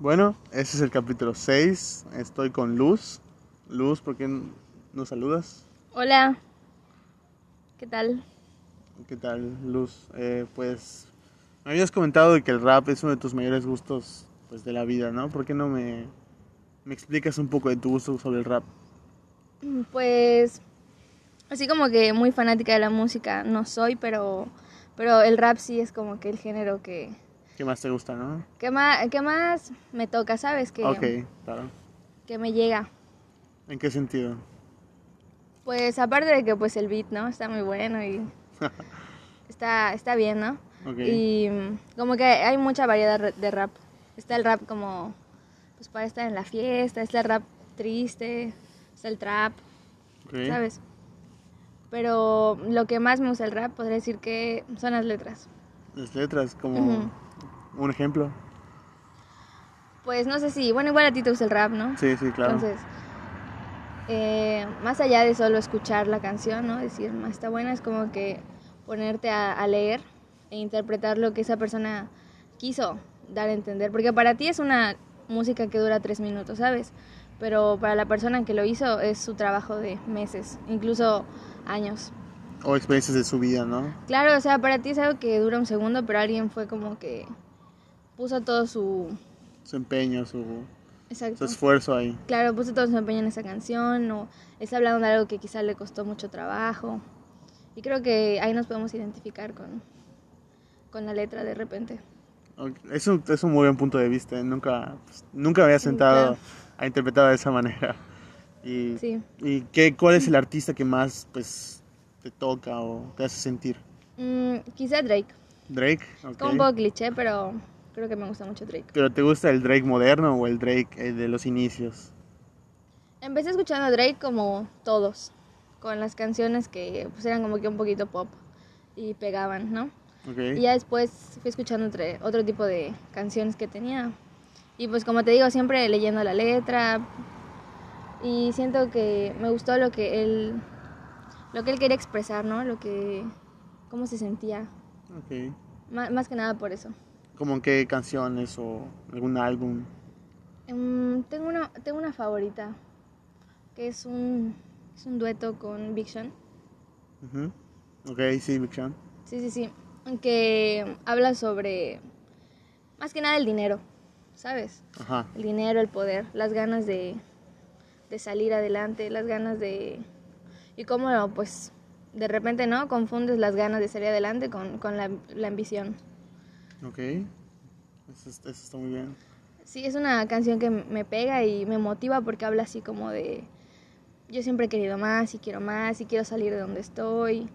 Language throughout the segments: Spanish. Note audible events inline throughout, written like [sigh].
Bueno, ese es el capítulo 6. Estoy con Luz. Luz, ¿por qué nos saludas? Hola. ¿Qué tal? ¿Qué tal, Luz? Eh, pues me habías comentado de que el rap es uno de tus mayores gustos pues, de la vida, ¿no? ¿Por qué no me, me explicas un poco de tu gusto sobre el rap? Pues así como que muy fanática de la música no soy, pero pero el rap sí es como que el género que ¿Qué más te gusta, no? que más que más me toca, ¿sabes? Que Ok, claro. que me llega. ¿En qué sentido? Pues aparte de que pues el beat, ¿no? Está muy bueno y [laughs] está está bien, ¿no? Ok. Y mm, como que hay mucha variedad de rap. Está el rap como pues para estar en la fiesta, está el rap triste, está el trap, ok. ¿sabes? Pero lo que más me gusta del rap podría decir que son las letras. Las letras, como. Un ejemplo. Pues no sé si, bueno, igual a ti te gusta el rap, ¿no? Sí, sí, claro. Entonces, eh, más allá de solo escuchar la canción, ¿no? Decir, "Ma, está buena, es como que ponerte a, a leer e interpretar lo que esa persona quiso dar a entender. Porque para ti es una música que dura tres minutos, ¿sabes? Pero para la persona que lo hizo es su trabajo de meses, incluso años. O experiencias de su vida, ¿no? Claro, o sea, para ti es algo que dura un segundo, pero alguien fue como que puso todo su... Su empeño, su, su Exacto. esfuerzo ahí. Claro, puso todo su empeño en esa canción o está hablando de algo que quizá le costó mucho trabajo. Y creo que ahí nos podemos identificar con, con la letra de repente. Ok, Es un, es un muy buen punto de vista. ¿eh? Nunca, pues, nunca me había sentado claro. a interpretar de esa manera. [laughs] Y, Sí. ¿y qué, cuál es el artista que más pues, te toca o te hace sentir? Mm, quizá Drake. Drake, ok. Como un poco cliché, pero creo que me gusta mucho Drake. ¿Pero te gusta el Drake moderno o el Drake eh, de los inicios? Empecé escuchando a Drake como todos, con las canciones que pues, eran como que un poquito pop y pegaban, ¿no? Ok. Y ya después fui escuchando otro tipo de canciones que tenía. Y pues como te digo, siempre leyendo la letra. Y siento que me gustó lo que él lo que él quería expresar, ¿no? Lo que cómo se sentía. Ok. Má- más que nada por eso. ¿Cómo en qué canciones o algún álbum? Em, tengo una tengo una favorita que es un es un dueto con Big Sean. Ujú. Ok, sí, Big Sean. Sí, sí, sí. Que habla sobre más que nada el dinero, ¿sabes? Ajá. el dinero, el poder, las ganas de, de salir adelante, las ganas de... Y cómo, pues, de repente, ¿no? Confundes las ganas de salir adelante con, con la, la ambición. Ok. Eso, es- eso está muy bien. Sí, es una canción que me pega y me motiva porque habla así como de... Yo siempre he querido más y quiero más y quiero salir de donde estoy.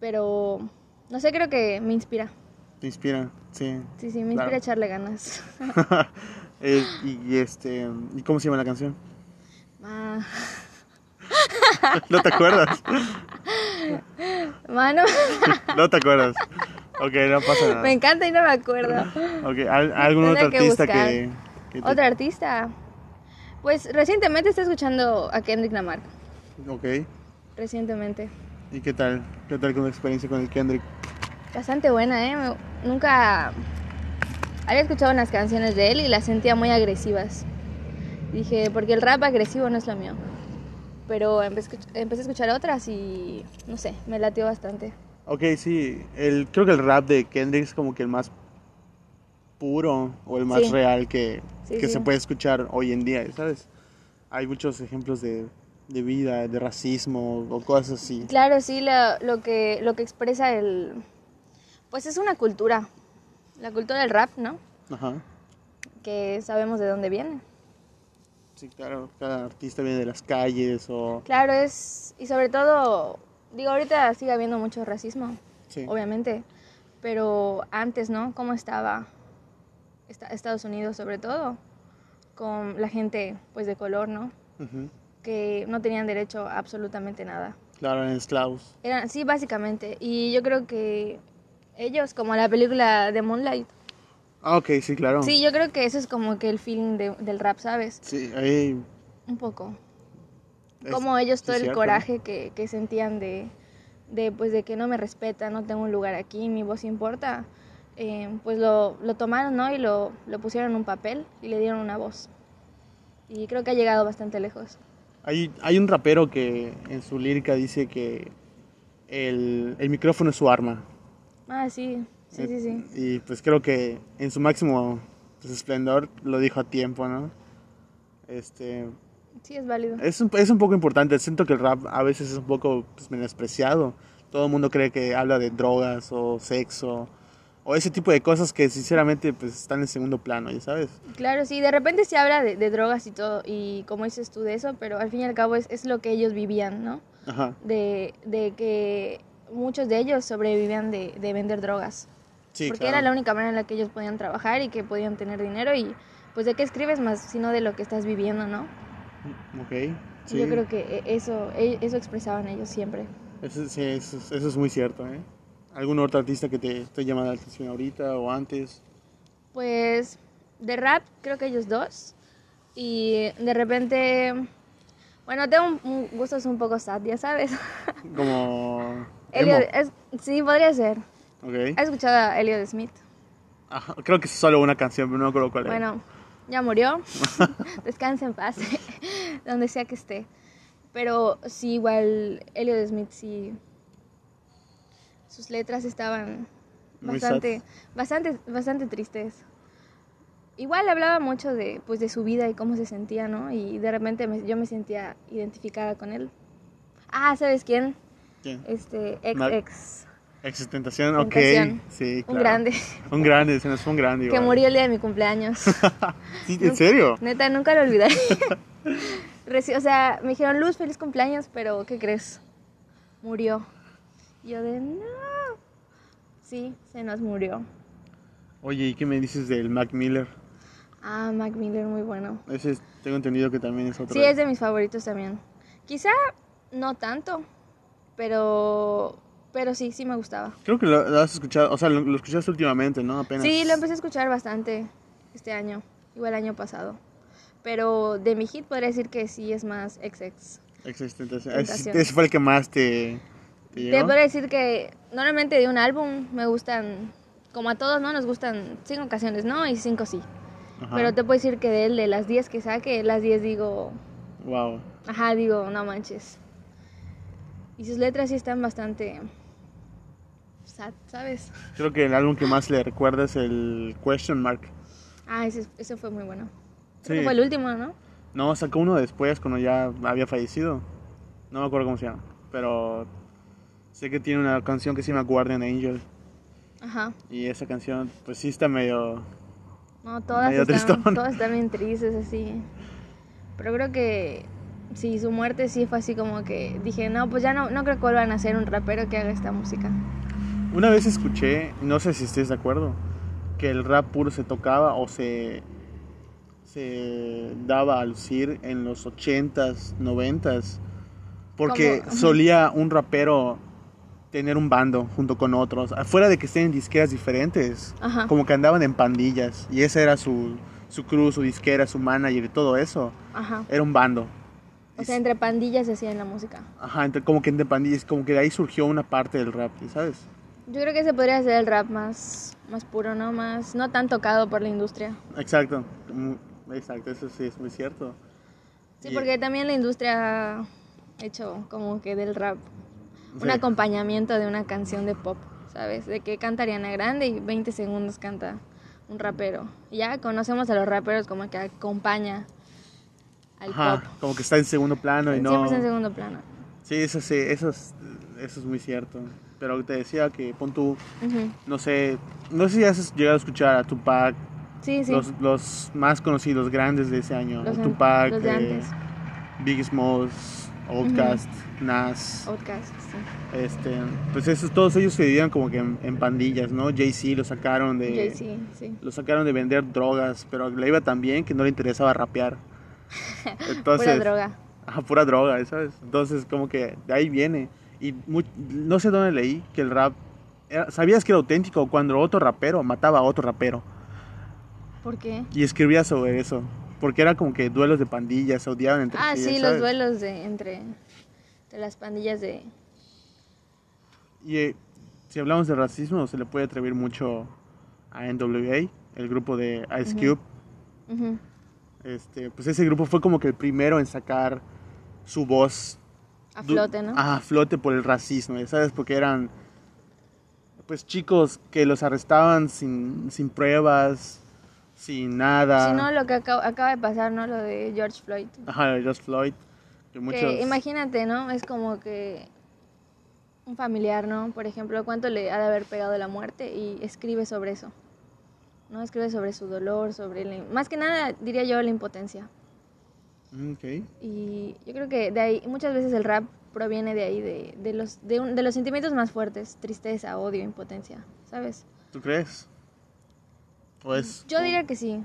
Pero, no sé, creo que me inspira. ¿Te inspira? Sí. Sí, sí, me Claro. inspira a echarle ganas. [laughs] Eh, y, y este, ¿y cómo se llama la canción? Ah, [laughs] ¿No te acuerdas? [laughs] Mano, No te acuerdas. Ok, no pasa nada. me encanta y no me acuerdo. Ok, ¿al- ¿algún otro artista que, que te- ¿Otro artista? Pues recientemente estoy escuchando a Kendrick Lamar. Ok. Recientemente. ¿Y qué tal? ¿Qué tal con la experiencia con el Kendrick? Bastante buena, ¿eh? Me- Nunca había escuchado unas canciones de él y las sentía muy agresivas. Dije, porque el rap agresivo no es lo mío. Pero empecé a escuchar otras y no sé, me latió bastante. Ok, sí. El, creo que el rap de Kendrick es como que el más puro o el más Sí. real que, Sí, que sí. se puede escuchar hoy en día, ¿sabes? Hay muchos ejemplos de, de vida, de racismo o cosas así. Claro, sí, lo, lo, que, lo que expresa el... Pues es una cultura. La cultura del rap, ¿no? Ajá. Que sabemos de dónde viene. Sí, claro. Cada artista viene de las calles o... Claro, es. Y sobre todo, digo, ahorita sigue habiendo mucho racismo, Sí. obviamente. Pero antes, ¿no? ¿Cómo estaba esta- Estados Unidos, sobre todo? Con la gente, pues, de color, ¿no? Que no tenían derecho a absolutamente nada. Claro, en esclavos. Eran, sí, básicamente. Y yo creo que ellos, como la película de Moonlight. Ah, ok, sí, claro. Sí, yo creo que eso es como que el feeling de- del rap, ¿sabes? Sí, ahí... Un poco. Como ellos sí, todo el cierto. coraje que, que sentían de, de pues de que no me respetan, no tengo un lugar aquí, mi voz importa. eh, pues lo, lo tomaron, ¿no? Y lo, lo pusieron en un papel y le dieron una voz. Y creo que ha llegado bastante lejos. Hay, hay un rapero que en su lírica dice que el, el micrófono es su arma. Ah, sí, sí, sí, sí. Y pues creo que en su máximo pues, esplendor lo dijo a tiempo, ¿no? Este, Sí, es válido. es, un, es un poco importante. Siento que el rap a veces es un poco pues, menospreciado. Todo el mundo cree que habla de drogas o sexo o ese tipo de cosas que sinceramente pues están en segundo plano, ¿ya sabes? Claro, sí, de repente se habla de, de drogas y todo, y como dices tú de eso, pero al fin y al cabo es, es lo que ellos vivían, ¿no? Ajá. De, de que muchos de ellos sobrevivían de, de vender drogas. Sí, porque claro. era la única manera en la que ellos podían trabajar y que podían tener dinero y pues de qué escribes más, sino de lo que estás viviendo, ¿no? Ok. Sí. Yo creo que e- eso, e- eso expresaban ellos siempre. Eso, sí, eso, es- eso es muy cierto, ¿eh? ¿Algún otro artista que te esté llamando la atención ahorita o antes? Pues de rap creo que ellos dos. Y de repente, bueno, tengo un, un gustos un poco sad, ya sabes. [laughs] Como... Elliot, es- sí, podría ser. Ok. ¿Has escuchado a Elliot Smith? Ajá, creo que es solo una canción, pero no me acuerdo cuál es. Bueno, ya murió. [laughs] Descansa en paz, [laughs] donde sea que esté. Pero sí, igual Elliot Smith sí. Sus letras estaban bastante, bastante, bastante tristes. Igual hablaba mucho de, pues, de su vida y cómo se sentía, ¿no? Y de repente me- yo me sentía identificada con él. Ah, ¿sabes quién? ¿Quién? Este, ex. Existentación, ok. Un grande. Un grande, se nos fue un grande. Que igual. murió el día de mi cumpleaños. [laughs] Sí, ¿En serio? Neta, nunca lo olvidaré. [laughs] [laughs] O sea, me dijeron, Luz, feliz cumpleaños, pero ¿qué crees? Murió. Yo de, no. Sí, se nos murió. Oye, ¿y qué me dices del Mac Miller? Ah, Mac Miller, muy bueno. Ese es- tengo entendido que también es otro. Sí, es de mis favoritos también. Quizá no tanto, pero, pero sí, sí me gustaba. Creo que lo, lo has escuchado, o sea, lo, lo escuchaste últimamente, ¿no? Apenas. Sí, lo empecé a escuchar bastante este año, igual el año pasado. Pero de mi hit podría decir que sí es más XX. Tentación. Ese, fue el que más te, te Te puedo decir que normalmente de un álbum me gustan, como a todos, ¿no? Nos gustan cinco canciones, ¿no? Y cinco sí. Ajá. Pero te puedo decir que de él, de las 10 que saque, las 10 digo, Wow. ajá, digo, no manches. Y sus letras sí están bastante sad, ¿sabes? Creo que el álbum que más le recuerda es el Question Mark. Ah, ese, ese fue muy bueno. Creo Sí. que fue el último, ¿no? No, sacó uno después cuando ya había fallecido. No me acuerdo cómo se llama. Pero sé que tiene una canción que se llama Guardian Angel. Ajá. Y esa canción, pues sí está medio. No, todas Medio están, tristón. todas están bien tristes, así. Pero creo que sí, su muerte sí fue así como que dije, no, pues ya no, no creo que vuelvan a ser un rapero que haga esta música. Una vez escuché, no sé si estés de acuerdo, que el rap puro se tocaba o se, se daba a lucir en los 80s, 90s. Porque solía un rapero tener un bando junto con otros, afuera de que estén en disqueras diferentes, Ajá. como que andaban en pandillas y esa era su, su crew, su disquera, su manager y todo eso, Ajá. era un bando. O sea, entre pandillas se hacían la música. Ajá, entre, como que entre pandillas, como que de ahí surgió una parte del rap, ¿sabes? Yo creo que ese podría ser el rap más, más puro, ¿no? Más, no tan tocado por la industria. Exacto, mm, exacto, eso sí es muy cierto. Sí, Y- porque también la industria ha hecho como que del rap un Sí. acompañamiento de una canción de pop, ¿sabes? De que canta Ariana Grande y 20 segundos canta un rapero. Ya conocemos a los raperos como que acompaña al Ajá, pop. como que está en segundo plano y no... Siempre está en segundo plano. Sí, eso sí, eso es, eso es muy cierto. Pero te decía que pon tú, no sé, no sé si has llegado a escuchar a Tupac, Sí, sí. los, los más conocidos, grandes de ese año. Los Tupac, los eh. Big Smalls, Outkast, Nas, Outcast, sí. este, pues esos, todos ellos se vivían como que en, en pandillas, ¿no? Jay-Z lo sacaron de... Sí. Lo sacaron de vender drogas, pero le iba tan bien que no le interesaba rapear. [laughs] Entonces, Pura droga. Ajá, pura droga, ¿sabes? Entonces, como que de ahí viene. Y mu- no sé dónde leí que el rap. era- ¿Sabías que era auténtico cuando otro rapero mataba a otro rapero? ¿Por qué? Y escribía sobre eso. Porque era como que duelos de pandillas, se odiaban entre Ah, sí, los duelos de entre, de las pandillas de... Y eh, si hablamos de racismo, se le puede atribuir mucho a NWA, el grupo de Ice Cube. Este, pues ese grupo fue como que el primero en sacar su voz A flote, ¿no? A flote por el racismo, ya ¿sabes? Porque eran pues chicos que los arrestaban sin, sin pruebas, sin nada. Si no, lo que acaba, acaba de pasar, ¿no? Lo de George Floyd. Ajá, Just Floyd. Que muchos... Que imagínate, ¿no? Es como que un familiar, ¿no? Por ejemplo, cuánto le ha de haber pegado la muerte y escribe sobre eso. ¿No? Escribe sobre su dolor, sobre... la- más que nada, diría yo, la impotencia. Mm. Y yo creo que de ahí, muchas veces el rap proviene de ahí, de, de los, de, un- de los sentimientos más fuertes, tristeza, odio, impotencia, ¿sabes? ¿Tú crees? ¿O es...? Yo diría que sí.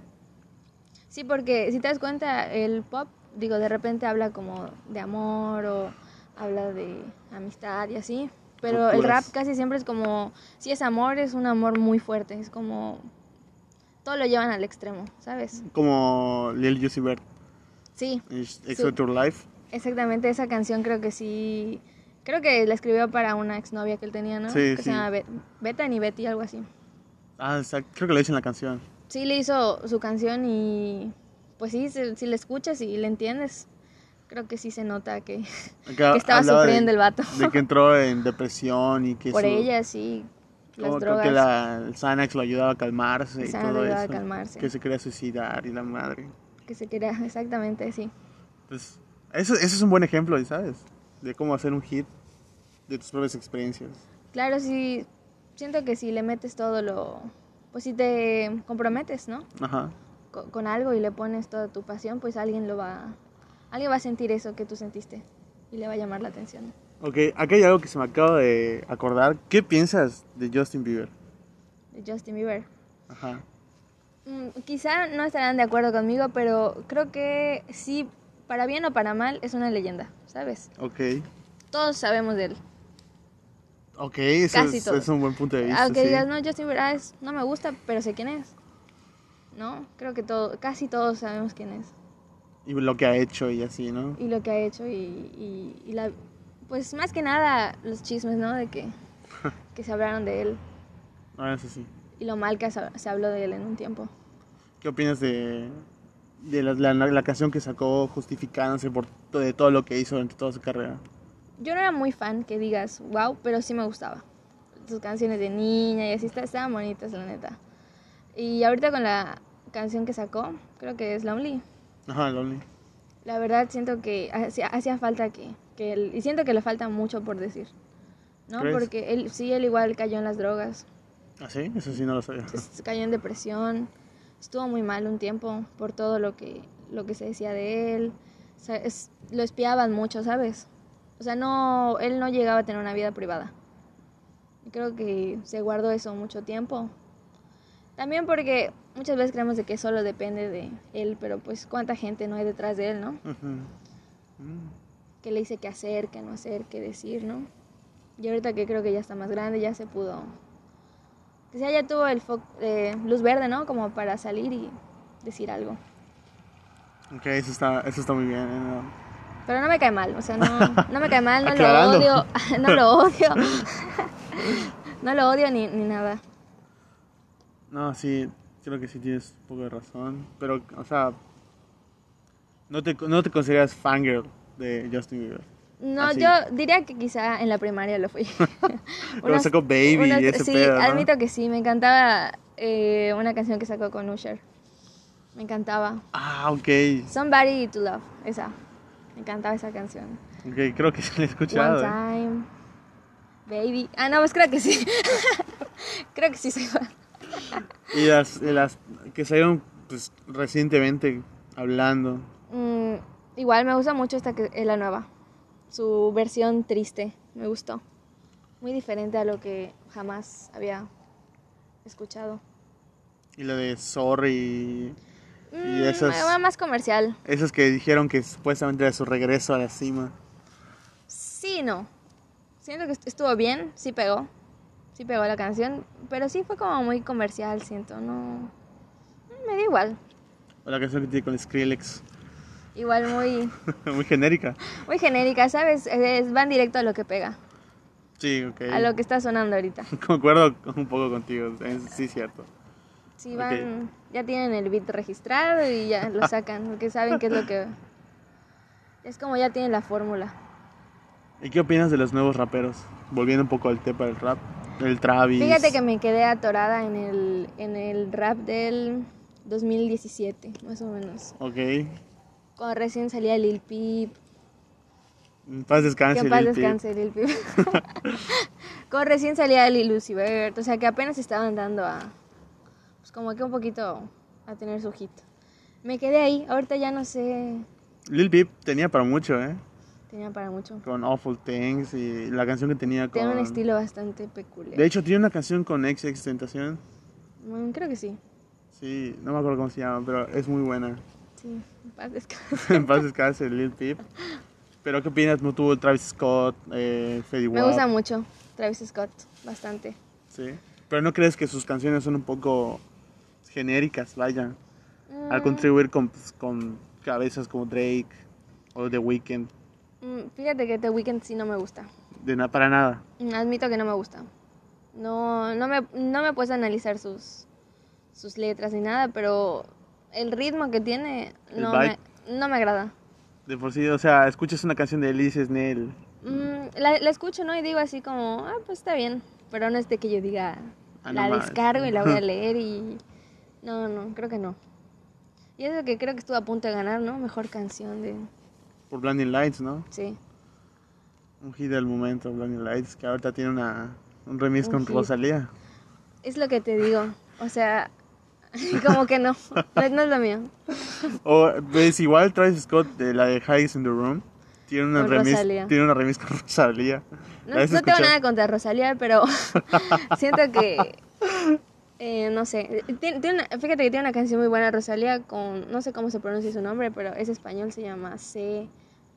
Sí, porque si te das cuenta, el pop, digo, de repente habla como de amor o habla de amistad y así. Pero el rap casi siempre es como, si es amor, es un amor muy fuerte, es como, todo lo llevan al extremo, ¿sabes? Como Lil Vert, Sí, Exo Your Life. exactamente, esa canción creo que sí, creo que la escribió para una exnovia que él tenía, ¿no? Sí, que sí. se llama Bet- Bethany Betty, algo así. Ah, exacto. Creo que lo dice en la canción. Sí, le hizo su canción y pues sí, si, si la escuchas y le entiendes, creo que sí se nota que, Acá [laughs] que estaba hablaba de- sufriendo el vato. De que entró en depresión y que Por su- ella, sí, las como- creo drogas. que la, el Xanax lo ayudaba a calmarse El y todo lo ayudaba a eso. calmarse. Que se quería suicidar y la madre. Que se quería, [laughs] exactamente, sí. Pues eso, eso es un buen ejemplo, ¿sabes? De cómo hacer un hit de tus propias experiencias. Claro, sí, siento que si le metes todo lo... Pues si te comprometes, ¿no? Ajá. Co- Con, algo y le pones toda tu pasión, pues alguien lo va... Alguien va a sentir eso que tú sentiste y le va a llamar la atención. Ok, aquí hay algo que se me acaba de acordar. ¿Qué piensas de Justin Bieber? De Justin Bieber. Ajá. Mm, quizá no estarán de acuerdo conmigo, pero creo que sí, para bien o para mal, es una leyenda, ¿sabes? Ok. Todos sabemos de él. Ok, eso Casi es, todos. es un buen punto de vista. Aunque sí. digas, no, Justin Bieber ah, no me gusta, pero sé quién es. ¿No? Creo que todo, casi todos sabemos quién es. Y lo que ha hecho y así, ¿no? Y lo que ha hecho y, y- y la... Pues más que nada los chismes, ¿no? De que, [laughs] que se hablaron de él Ah, eso sí. Y lo mal que se habló de él en un tiempo. ¿Qué opinas de, de la, la- la canción que sacó justificándose por de todo lo que hizo durante toda su carrera? Yo no era muy fan que digas, wow, pero sí me gustaba. Sus canciones de niña y así está- estaban bonitas, la neta. Y ahorita con la canción que sacó, creo que es Lonely. Ajá, Lonely. La verdad siento que hacía, hacía falta que, que él, y siento que le falta mucho por decir. ¿No? ¿Crees? Porque él sí, él igual cayó en las drogas, ¿Ah, sí? Eso sí no lo sabía. s- cayó en depresión, estuvo muy mal un tiempo por todo lo que, lo que se decía de él. O sea, es- lo espiaban mucho, ¿sabes? O sea, no, él no llegaba a tener una vida privada. Creo que se guardó eso mucho tiempo. También porque muchas veces creemos de que solo depende de él, pero pues cuánta gente no hay detrás de él, ¿no? Mm. qué le dice qué hacer, qué no hacer, qué decir, ¿no? Y ahorita que creo que ya está más grande, ya se pudo... Que sea, ya tuvo el eh, luz verde, ¿no? Como para salir y decir algo. Ok, eso está, eso está muy bien. ¿eh? No. Pero no me cae mal, o sea, no, no me cae mal, no [laughs] lo odio, [laughs] no lo odio. [laughs] no lo odio ni, ni nada. No, sí, creo que sí tienes un poco de razón. Pero, o sea, no te, no te consideras fangirl de Justin Bieber. No, Así. yo diría que quizá en la primaria lo fui. [laughs] [laughs] Cuando sacó Baby y ese sí, pedo, ¿no? admito que sí, me encantaba eh, una canción que sacó con Usher. Me encantaba. Ah, ok. Somebody to Love, esa. Me encantaba esa canción. Ok, creo que sí la he One escuchado. ¿eh? Time, Baby. Ah, no, pues creo que sí. [laughs] creo que sí se va. Y las, las que salieron pues, recientemente hablando. Mm, igual me gusta mucho esta que es la nueva. Su versión triste, me gustó. Muy diferente a lo que jamás había escuchado. Y la de Sorry. Y Mm, esas, era más comercial. esas que dijeron que supuestamente era su regreso a la cima. Sí, no. Siento que est- estuvo bien, sí pegó. Sí pegó la canción, pero sí fue como muy comercial, siento, no... Me da igual. O la canción que tiene con Skrillex. Igual muy, [laughs] Muy genérica. muy genérica, ¿sabes? Es, van directo a lo que pega, Sí, ok. a lo que está sonando ahorita. [laughs] Concuerdo un poco contigo. es- Sí, cierto. Sí, van, ya tienen el beat registrado y ya lo [laughs] sacan, porque saben qué es lo que... Es como ya tienen la fórmula. ¿Y qué opinas de los nuevos raperos? Volviendo un poco al tema del rap, el Travis. Fíjate que me quedé atorada en el, en el rap del 2017, más o menos. Ok. Cuando recién salía Lil Peep. En paz descanse, Que en paz Lil descanse Lil Peep. [laughs] Cuando recién salía Lil Uzi Vert, o sea que apenas estaban dando a... Pues como que un poquito a tener su hit. Me quedé ahí, ahorita ya no sé... Lil Peep tenía para mucho, ¿eh? Tenía para mucho. Con Awful Things y la canción que tenía con... Tiene un estilo bastante peculiar. De hecho, tiene una canción con XX Tentación. Mm, creo que sí. Sí, no me acuerdo cómo se llama, pero es muy buena. Sí, en paz descanse. [laughs] en paz descanse, Lil Peep. Pero ¿qué opinas? ¿No tuvo Travis Scott, eh, Fetty Me gusta mucho Travis Scott, bastante. Sí. Pero ¿no crees que sus canciones son un poco genéricas, vaya? Al Mm, contribuir con, pues, con cabezas como Drake o The Weeknd. mm, fíjate que The Weeknd sí no me gusta. De na- para nada. Mm, Admito que no me gusta. No, no me, no me puedes analizar sus, sus letras ni nada, pero el ritmo que tiene no me, no me agrada. De por sí, o sea, escuchas una canción de Elise Snell. Mm, la, la escucho, ¿no? Y digo así como, ah, pues está bien. Pero no es de que yo diga, Ah, no la más. descargo y la voy a [laughs] leer y... No, no, creo que no. Y eso que creo que estuvo a punto de ganar, ¿no? Mejor canción de... Por Blinding Lights, ¿no? Sí. Un hit del momento, Blinding Lights, que ahorita tiene una, un remix Un con hit. Rosalía. Es lo que te digo. O sea, [laughs] como que no. No, no es lo mío. O ves igual Travis Scott de la de Highs in the Room. Tiene una Rosalía. tiene una remix con [laughs] Rosalía. No, ¿La has no tengo nada contra Rosalía, pero [laughs] siento que... eh, no sé. Tiene, tiene una- fíjate que tiene una canción muy buena Rosalía con... No sé cómo se pronuncia su nombre, pero es español. Se llama C.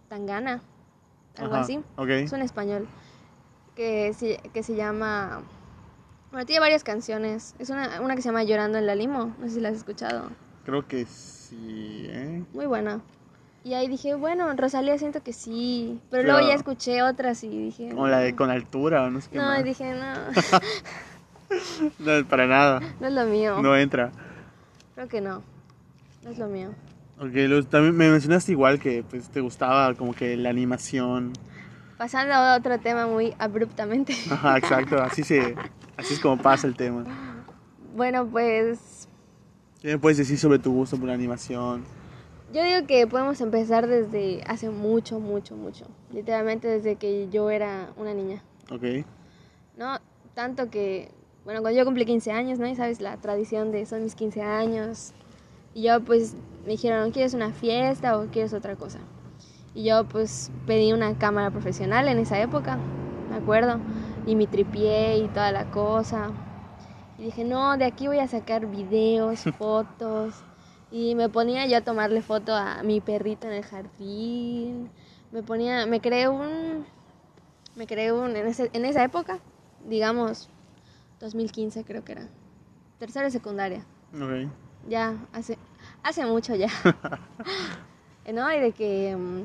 Tangana. Algo Ajá, así. Ok. Es un español que que se llama... Bueno, tiene varias canciones. Es una, una que se llama Llorando en la Limo. No sé si la has escuchado. Creo que sí, ¿eh? Muy buena. Y ahí dije, bueno, Rosalía siento que sí. Pero, Pero- luego ya escuché otras y dije... Como la de "No". Con Altura o no sé qué No, más. dije, no, [laughs] No, para nada. no es lo mío. No entra. Creo que no. No es lo mío. Ok, también me mencionaste igual que pues te gustaba como que la animación. Pasando a otro tema muy abruptamente. Ajá, exacto, así se [laughs] así es como pasa el tema. bueno, pues ¿Qué me puedes decir sobre tu gusto por la animación? yo digo que podemos empezar desde hace mucho, mucho, mucho. Literalmente desde que yo era una niña. Ok. ¿No? Tanto que, bueno, cuando yo cumplí 15 años, ¿no? Y sabes, la tradición de son mis 15 años. Y yo pues me dijeron, ¿quieres una fiesta o quieres otra cosa? Y yo pues pedí una cámara profesional en esa época, me acuerdo. Y mi tripié y toda la cosa. Y dije, no, de aquí voy a sacar videos, [laughs] fotos. Y me ponía yo a tomarle foto a mi perrito en el jardín. Me ponía, me creé un, me creé un, en, ese- en esa época, digamos, 2015 creo que era. Tercera secundaria. Ok. Ya, hace, hace mucho ya. [laughs] [laughs] ¿No? Y de que mm,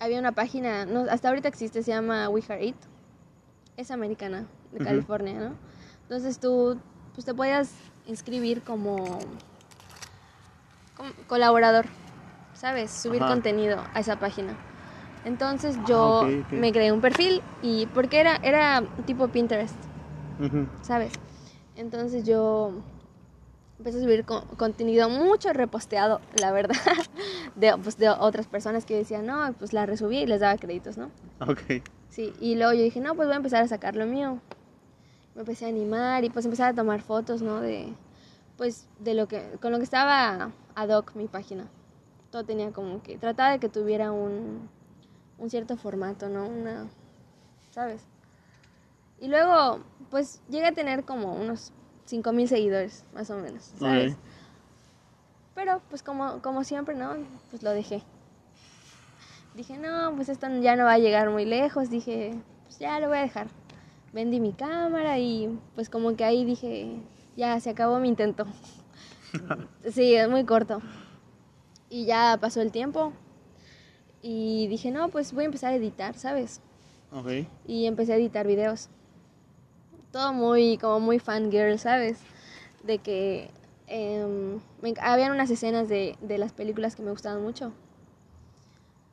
había una página, no, hasta ahorita existe, se llama We Heart It. Es americana, de. California, ¿no? Entonces tú pues te podías inscribir como, como colaborador, ¿sabes? Subir Ajá. contenido a esa página. Entonces yo Ah, ok. me creé un perfil y porque era, era tipo Pinterest. ¿sabes? Entonces yo empecé a subir co- contenido mucho reposteado, la verdad, [laughs] de, pues, de otras personas que decían, no, pues la resubí y les daba créditos, ¿no? Ok. Sí, y luego yo dije, no, pues voy a empezar a sacar lo mío. Me empecé a animar y pues empezar a tomar fotos, ¿no? De, pues, de lo que, con lo que estaba ad hoc mi página. Todo tenía como que, trataba de que tuviera un, un cierto formato, ¿no? Una, ¿sabes? Y luego, pues, llegué a tener como unos 5000 seguidores, más o menos, ¿sabes? Pero, pues, como, como siempre, ¿no? Pues lo dejé. Dije, no, pues esto ya no va a llegar muy lejos. Dije, pues ya lo voy a dejar. Vendí mi cámara y pues como que ahí dije, ya se acabó mi intento. [laughs] sí, es muy corto. Y ya pasó el tiempo. Y dije, no, pues voy a empezar a editar, ¿sabes? Ok. y empecé a editar videos. Todo muy, como muy fangirl, ¿sabes? de que em, me habían unas escenas de, de las películas que me gustaban mucho.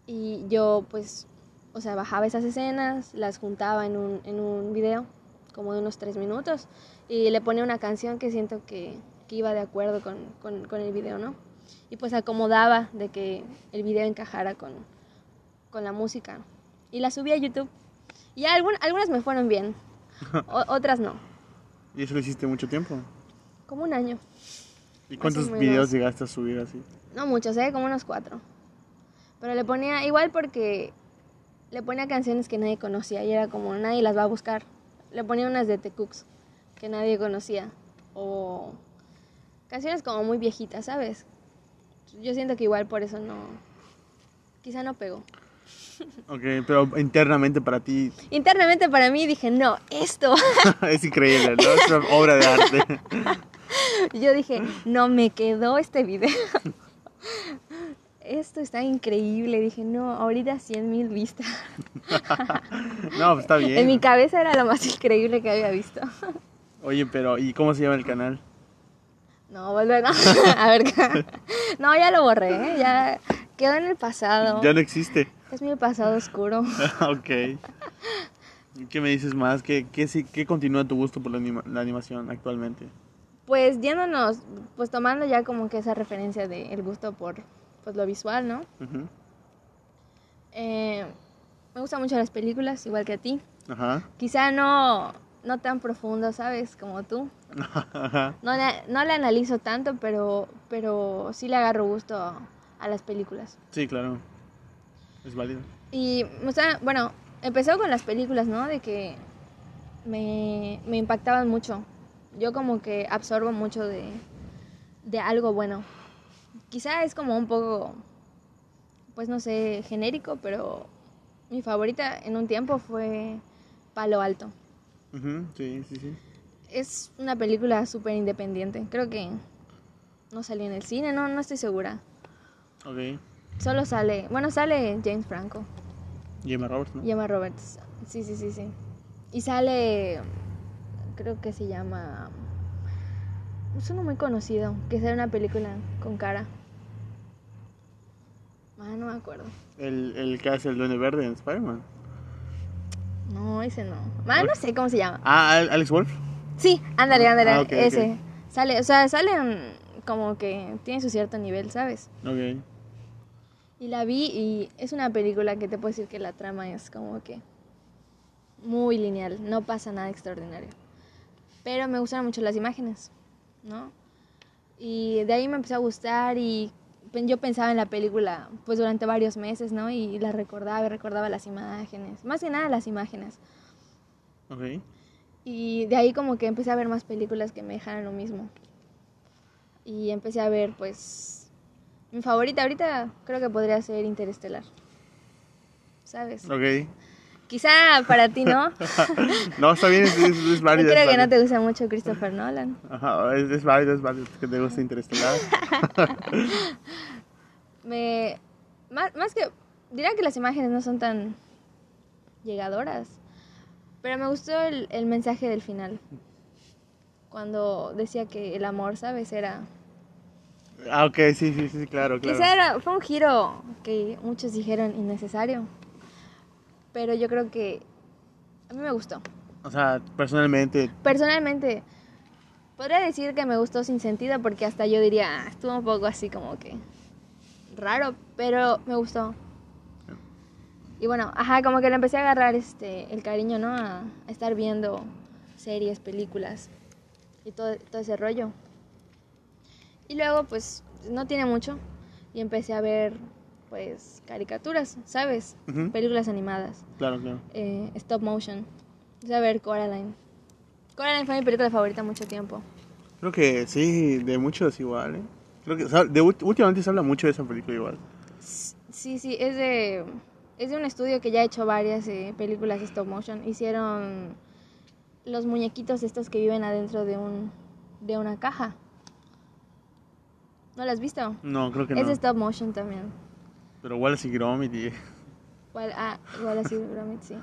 Y yo pues, o sea, bajaba esas escenas, las juntaba en un, en un video, como de unos tres minutos, y le ponía una canción que siento que, que iba de acuerdo con, con, con el video, ¿no? Y pues acomodaba de que el video encajara con, con la música. Y la subí a YouTube. Y algun- algunas me fueron bien, [laughs] o- otras no. ¿Y eso lo hiciste mucho tiempo? Como un año. ¿Y cuántos videos llegaste a subir así? No muchos, ¿eh? Como unos cuatro. Pero le ponía, igual porque le ponía canciones que nadie conocía y era como nadie las va a buscar. Le ponía unas de The Cooks que nadie conocía. O canciones como muy viejitas, ¿sabes? Yo siento que igual por eso no. Quizá no pegó. [laughs] Ok, pero internamente para ti Internamente para mí dije, no, esto. [laughs] es increíble, ¿no? Es una obra de arte. [laughs] Yo dije, no me quedó este video. Esto está increíble. Dije, no, ahorita 100 mil vistas. [laughs] No, pues está bien. En mi cabeza era lo más increíble que había visto. Oye, pero ¿y cómo se llama el canal? No, volver [laughs] a, a ver. No, ya lo borré, ¿eh? ya quedó en el pasado. Ya no existe. Es mi pasado oscuro. [laughs] ok. ¿Qué me dices más? ¿Qué, qué, qué continúa tu gusto por la, anima- la animación actualmente? Pues yéndonos, pues tomando ya como que esa referencia de el gusto por pues lo visual, ¿no? Eh, me gustan mucho las películas, igual que a ti. Ajá. Quizá no, no tan profundo, ¿sabes? Como tú. Ajá. No le, no le analizo tanto, pero, pero sí le agarro gusto a, a las películas. Sí, claro. Es válido. Y, o sea, bueno, empezó con las películas, ¿no? De que me, me impactaban mucho. Yo como que absorbo mucho de, de algo bueno. Quizá es como un poco, pues no sé, genérico, pero mi favorita en un tiempo fue Palo Alto. Ujú, Sí, sí, sí. Es una película súper independiente. Creo que no salió en el cine, no, no estoy segura. Ok. Solo sale, bueno, sale James Franco Y Emma Roberts, ¿no? y Emma Roberts. Sí, sí, sí, sí. Y sale, creo que se llama, es uno muy conocido, que sale una película con cara. Ah, no me acuerdo. El, el que hace el Duende Verde en Spider-Man. No, ese no. Ah, no sé cómo se llama. Ah, Al- Alex Wolf. Sí, ándale, ándale, Ah, ese. Sale, o sea, salen como que tiene su cierto nivel, ¿sabes? Ok. Y la vi y es una película que te puedo decir que la trama es como que muy lineal, no pasa nada extraordinario. Pero me gustaron mucho las imágenes, ¿no? Y de ahí me empezó a gustar y yo pensaba en la película pues durante varios meses, ¿no? Y la recordaba y recordaba las imágenes, más que nada las imágenes. Ok. Y de ahí como que empecé a ver más películas que me dejaran lo mismo. Y empecé a ver pues mi favorita ahorita creo que podría ser Interestelar. ¿Sabes? Ok. Quizá para ti no. [laughs] No, está bien, es, es, es Yo válido. creo es que no válido. te gusta mucho Christopher Nolan. Ajá, es, es válido, es válido que te guste Interestelar. [laughs] Me más, más que diría que las imágenes no son tan llegadoras, pero me gustó el, el mensaje del final. Cuando decía que el amor, ¿sabes? Era ah, ok, sí, sí, sí, claro, claro. Quizá era, fue un giro que muchos dijeron innecesario, pero yo creo que a mí me gustó. O sea, personalmente, Personalmente, podría decir que me gustó sin sentido porque hasta yo diría, "Ah, estuvo un poco así como que raro, pero me gustó. Y bueno, ajá, como que le empecé a agarrar este el cariño, ¿no? A, estar viendo series, películas y todo, todo ese rollo. Y luego, pues, no tiene mucho y empecé a ver, pues, caricaturas, ¿sabes? Películas animadas claro, claro. eh, stop motion. Empecé a ver Coraline. Coraline fue mi película favorita mucho tiempo. Creo que sí, de muchos igual, ¿eh? Creo que o sea, de, últimamente se habla mucho de esa película igual. Sí, sí, es de, es de un estudio que ya ha hecho varias eh, películas stop motion. Hicieron los muñequitos estos que viven adentro de un de una caja. ¿No las has visto? No, creo que Es no. de stop motion también. Pero Wallace y Gromit y... Igual, ah, igual así, Gromit, sí.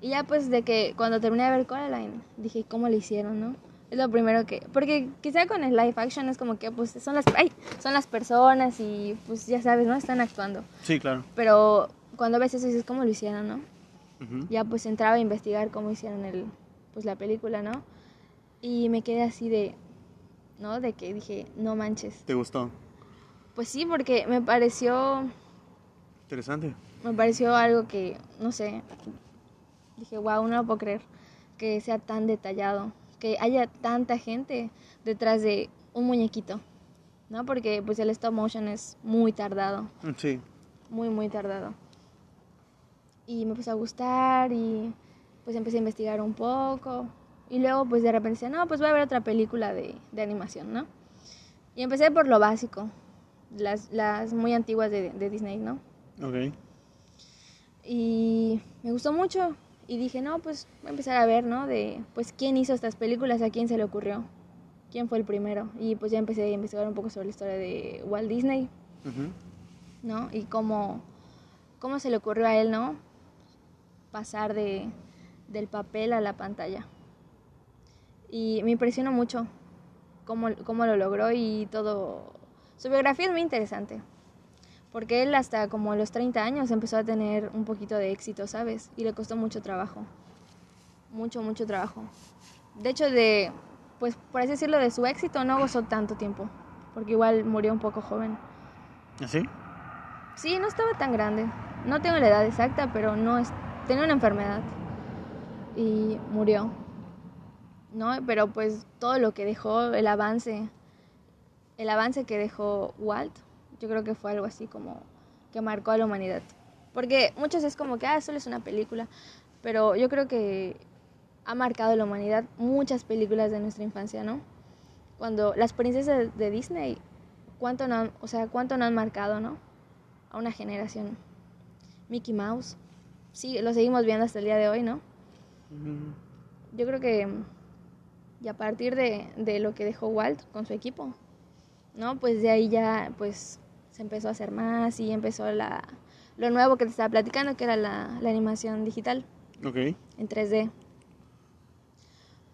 Y ya pues de que cuando terminé de ver Coraline, dije, ¿cómo le hicieron, no? Es lo primero que... Porque quizá con el live action es como que pues son las, ay, son las personas y pues ya sabes, ¿no? Están actuando. Sí, claro. Pero cuando ves eso dices, ¿cómo lo hicieron, no? Ujú. Ya pues entraba a investigar cómo hicieron el, pues la película, ¿no? Y me quedé así de, ¿no? De que dije, no manches. ¿Te gustó? Pues sí, porque me pareció, Interesante. me pareció algo que, no sé, dije, wow, no lo puedo creer que sea tan detallado, que haya tanta gente detrás de un muñequito, ¿no? Porque pues el stop motion es muy tardado, Mm, Sí. muy, muy tardado. Y me empezó a gustar y pues empecé a investigar un poco. Y luego pues de repente decía, no, pues voy a ver otra película de, de animación, ¿no? Y empecé por lo básico, las, las muy antiguas de, de Disney, ¿no? Ok. Y me gustó mucho y dije, no, pues voy a empezar a ver, ¿no? De, pues, ¿quién hizo estas películas? ¿A quién se le ocurrió? ¿Quién fue el primero? Y pues ya empecé a investigar un poco sobre la historia de Walt Disney. ¿no? Y cómo, cómo se le ocurrió a él, ¿no? Pasar de, del papel a la pantalla. Y me impresionó mucho cómo, cómo lo logró y todo. Su biografía es muy interesante. Porque él hasta como a los 30 años empezó a tener un poquito de éxito, ¿sabes? Y le costó mucho trabajo. Mucho, mucho trabajo. De hecho, de, pues por así decirlo, de su éxito no gozó tanto tiempo. Porque igual murió un poco joven. ¿Así? Sí, no estaba tan grande. No tengo la edad exacta, pero no es, tenía una enfermedad y murió. ¿No? Pero pues todo lo que dejó, el avance, el avance que dejó Walt, yo creo que fue algo así como que marcó a la humanidad. Porque muchos es como que, ah, solo es una película, pero yo creo que ha marcado a la humanidad muchas películas de nuestra infancia, ¿no? Cuando las princesas de Disney, cuánto no, han- o sea, cuánto no han marcado, ¿no? A una generación. Mickey Mouse, sí, lo seguimos viendo hasta el día de hoy, ¿no? Yo creo que y a partir de, de lo que dejó Walt con su equipo, ¿no? Pues de ahí ya pues se empezó a hacer más y empezó la, lo nuevo que te estaba platicando, que era la, la animación digital Ok. en 3D.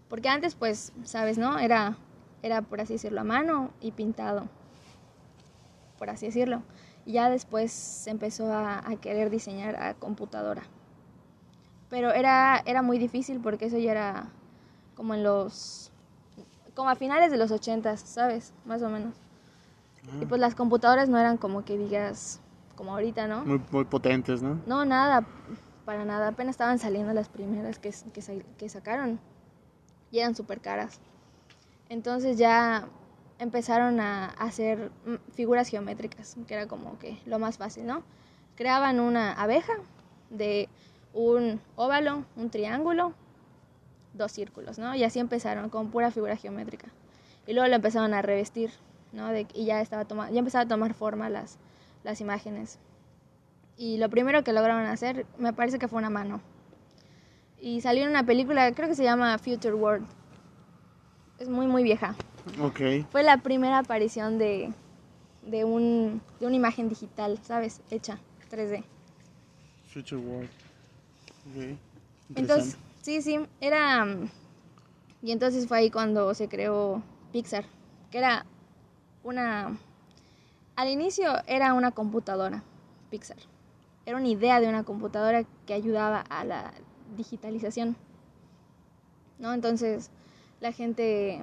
Porque antes pues, sabes, ¿no? Era, era por así decirlo a mano y pintado, por así decirlo. Y ya después se empezó a, a querer diseñar a computadora. Pero era, era muy difícil porque eso ya era como en los... como a finales de los ochentas, ¿sabes? Más o menos. Y pues las computadoras no eran como que digas, como ahorita, ¿no? Muy, muy potentes, ¿no? No, nada, para nada. Apenas estaban saliendo las primeras que, que, que sacaron y eran súper caras. Entonces ya empezaron a hacer mm, figuras geométricas, que era como que lo más fácil, ¿no? Creaban una abeja de un óvalo, un triángulo, dos círculos, ¿no? Y así empezaron con pura figura geométrica. Y luego lo empezaron a revestir, ¿no? De- y ya estaba toma- ya empezaba a tomar forma las, las imágenes. Y lo primero que lograron hacer, me parece que fue una mano. Y salió en una película, creo que se llama Future World. Es muy, muy vieja. Ok. Fue la primera aparición de, de, un, de una imagen digital, ¿sabes? Hecha 3D. Future World. Ok. Entonces, sí, sí, era... mm, Y entonces fue ahí cuando se creó Pixar, que era una... Al inicio era una computadora, Pixar. Era una idea de una computadora que ayudaba a la digitalización. ¿No? Entonces, la gente,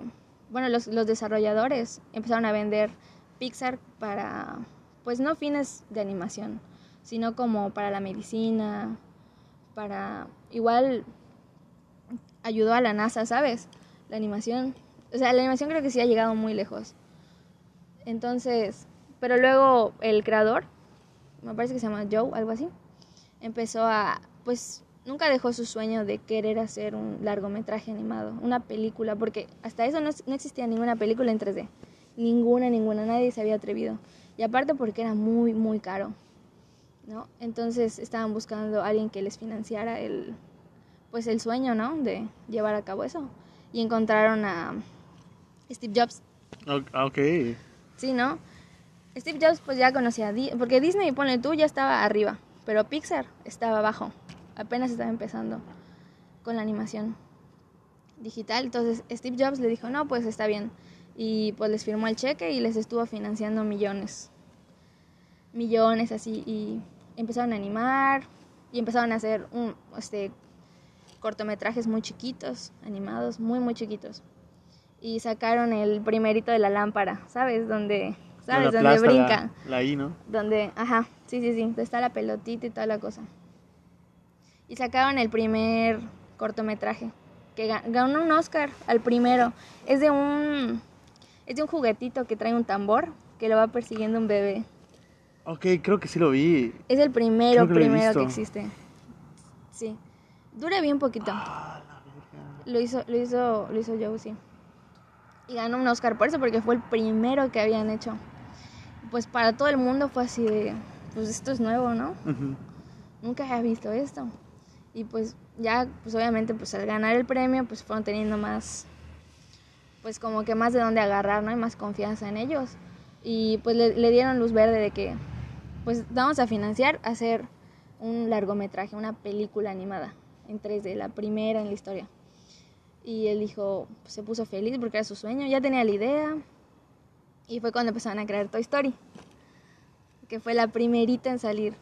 bueno, los, los desarrolladores empezaron a vender Pixar para, pues no fines de animación, sino como para la medicina, para igual ayudó a la NASA, ¿sabes? La animación. O sea, la animación creo que sí ha llegado muy lejos. Entonces, pero luego el creador, me parece que se llama Joe, algo así, empezó a, pues nunca dejó su sueño de querer hacer un largometraje animado, una película, porque hasta eso no, no existía ninguna película en 3D. Ninguna, ninguna, nadie se había atrevido. Y aparte porque era muy, muy caro. ¿no? Entonces estaban buscando a alguien que les financiara el, pues el sueño, ¿no? De llevar a cabo eso. Y encontraron a Steve Jobs, Ok. ¿Sí, no? Steve Jobs pues ya conocía, porque Disney, ponle tú, ya estaba arriba, pero Pixar estaba abajo, apenas estaba empezando con la animación. digital. Entonces Steve Jobs le dijo, no, pues está bien. Y pues les firmó el cheque y les estuvo financiando millones. Millones así. Y empezaron a animar y empezaron a hacer este, cortometrajes muy chiquitos, animados, muy, muy chiquitos. Y sacaron el primerito de la lámpara, ¿sabes? Donde, ¿sabes? Donde brinca. La, la I, ¿no? Donde, ajá, sí, sí, sí, donde está la pelotita y toda la cosa. Y sacaron el primer cortometraje, que ga- ganó un Oscar al primero. Es de un, es de un juguetito que trae un tambor, que lo va persiguiendo un bebé. Ok, creo que sí lo vi. Es el primero, que primero que existe. Sí. Dura bien poquito. Ah, la. Lo hizo, lo hizo, lo hizo Joe, sí. Y ganó un Oscar por eso, porque fue el primero que habían hecho. Pues para todo el mundo fue así de, pues esto es nuevo, ¿no? Ujú. Nunca había visto esto. Y pues ya, pues obviamente, pues al ganar el premio, pues fueron teniendo más, pues como que más de dónde agarrar, ¿no? Y más confianza en ellos. Y pues le, le dieron luz verde de que, pues vamos a financiar hacer un largometraje, una película animada en 3D, la primera en la historia. Y él dijo, se puso feliz porque era su sueño, ya tenía la idea. Y fue cuando empezaron a crear Toy Story, que fue la primerita en salir.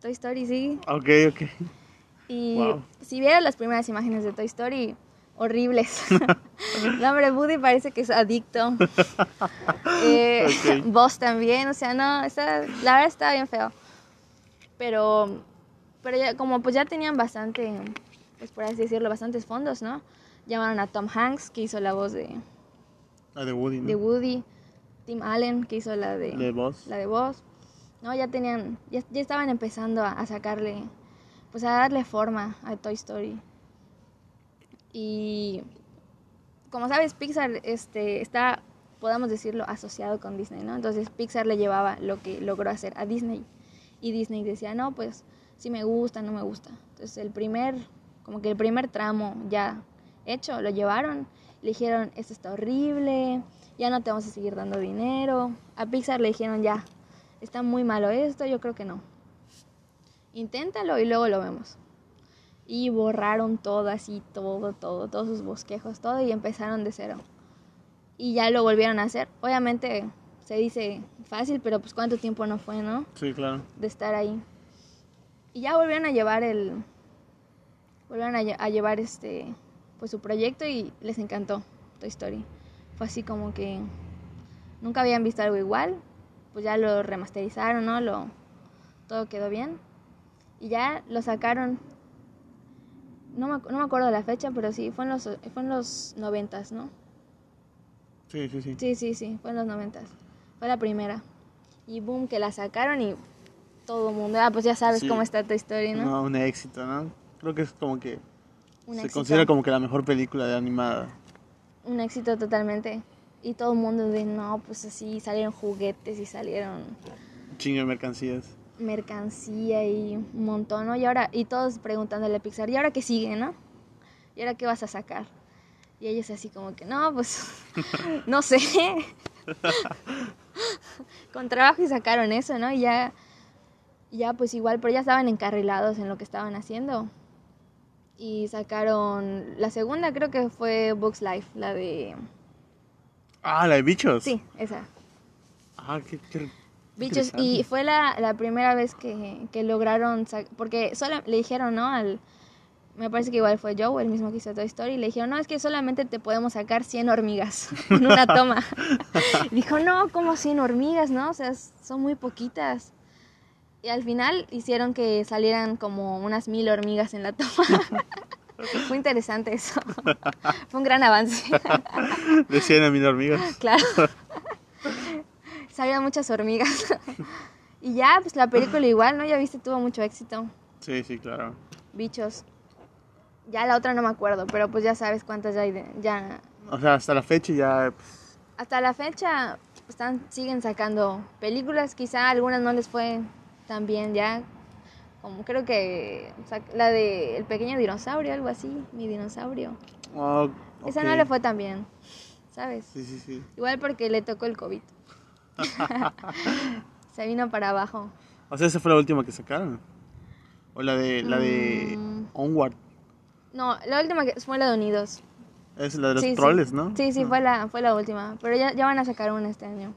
Toy Story, sí. Ok, ok. Y Wow. si vieras las primeras imágenes de Toy Story, horribles. [laughs] El hombre Woody parece que es adicto. [laughs] Eh. Buzz también, o sea, no, está, la verdad está bien feo. Pero, pero ya, como pues ya tenían bastante, pues por así decirlo, bastantes fondos, ¿no? Llamaron a Tom Hanks, que hizo la voz de, La de Woody, ¿no? de Woody, Tim Allen, que hizo la de, De Buzz. la de voz. No, ya tenían, ya, ya estaban empezando a, a sacarle, pues a darle forma a Toy Story. Y como sabes, Pixar este, está, podamos decirlo, asociado con Disney, ¿no? Entonces Pixar le llevaba lo que logró hacer a Disney. Y Disney decía, no, pues si me gusta, no me gusta. Entonces el primer, como que el primer tramo ya hecho, lo llevaron. Le dijeron, esto está horrible, ya no te vamos a seguir dando dinero. A Pixar le dijeron, ya, está muy malo esto, yo creo que no. Inténtalo y luego lo vemos. Y borraron todo así, todo, todo, todos sus bosquejos, todo y empezaron de cero. Y ya lo volvieron a hacer. Obviamente se dice fácil, pero pues cuánto tiempo no fue, ¿no? Sí, claro. de estar ahí. Y ya volvieron a llevar el volvieron a, a llevar este pues su proyecto y les encantó Toy Story. Fue así como que nunca habían visto algo igual, pues ya lo remasterizaron, ¿no? Lo todo quedó bien. Y ya lo sacaron no me, no me acuerdo de la fecha, pero sí, fue en los fue en los noventas, ¿no? Sí, sí, sí. Sí, sí, sí, fue en los noventas. Fue la primera. Y boom, que la sacaron y todo el mundo, ah, pues ya sabes Sí. cómo está Toy Story, ¿no? No, un éxito, ¿no? Creo que es como que Un se éxito. considera como que la mejor película de animada. Un éxito totalmente. Y todo el mundo de, no, pues así salieron juguetes y salieron chingo de mercancías. mercancía y un montón, ¿no? Y ahora, y todos preguntándole a Pixar, ¿y ahora qué sigue, no? ¿Y ahora qué vas a sacar? Y ellos así como que, no, pues, [laughs] no sé. [laughs] Con trabajo y sacaron eso, ¿no? Y ya, ya pues igual, pero ya estaban encarrilados en lo que estaban haciendo. Y sacaron, la segunda creo que fue Books Life, la de... Ah, la de bichos. Sí, esa. Ah, qué, qué Bichos, y fue la, la primera vez que, que lograron, porque solo le dijeron, ¿no? Al, me parece que igual fue Joe, el mismo que hizo Toy Story, le dijeron, no, es que solamente te podemos sacar 100 hormigas [laughs] en una toma. Y [laughs] dijo, no, como 100 hormigas, ¿no? O sea, son muy poquitas. Y al final hicieron que salieran como unas mil hormigas en la toma. [laughs] Fue interesante eso. [laughs] Fue un gran avance. [laughs] De 100 a mil hormigas. Claro. Salieron muchas hormigas. y ya, pues la película igual, ¿no? Ya viste, tuvo mucho éxito. Sí, sí, claro. Bichos. Ya la otra no me acuerdo, pero pues ya sabes cuántas ya hay. de- ya. O sea, hasta la fecha ya. pues, Hasta la fecha están, siguen sacando películas. Quizá algunas no les fue tan bien ya. Como creo que la de El pequeño dinosaurio, algo así. Mi dinosaurio. oh, Esa no le fue tan bien, ¿sabes? Sí, sí, sí. Igual porque le tocó el COVID. [laughs] Se vino para abajo. O sea, esa fue la última que sacaron. O la de, la de Mm. Onward. No, la última que fue la de Unidos. Es la de los Sí, sí. troles, ¿no? Sí, sí, No. fue la, fue la última. Pero ya, ya van a sacar una este año.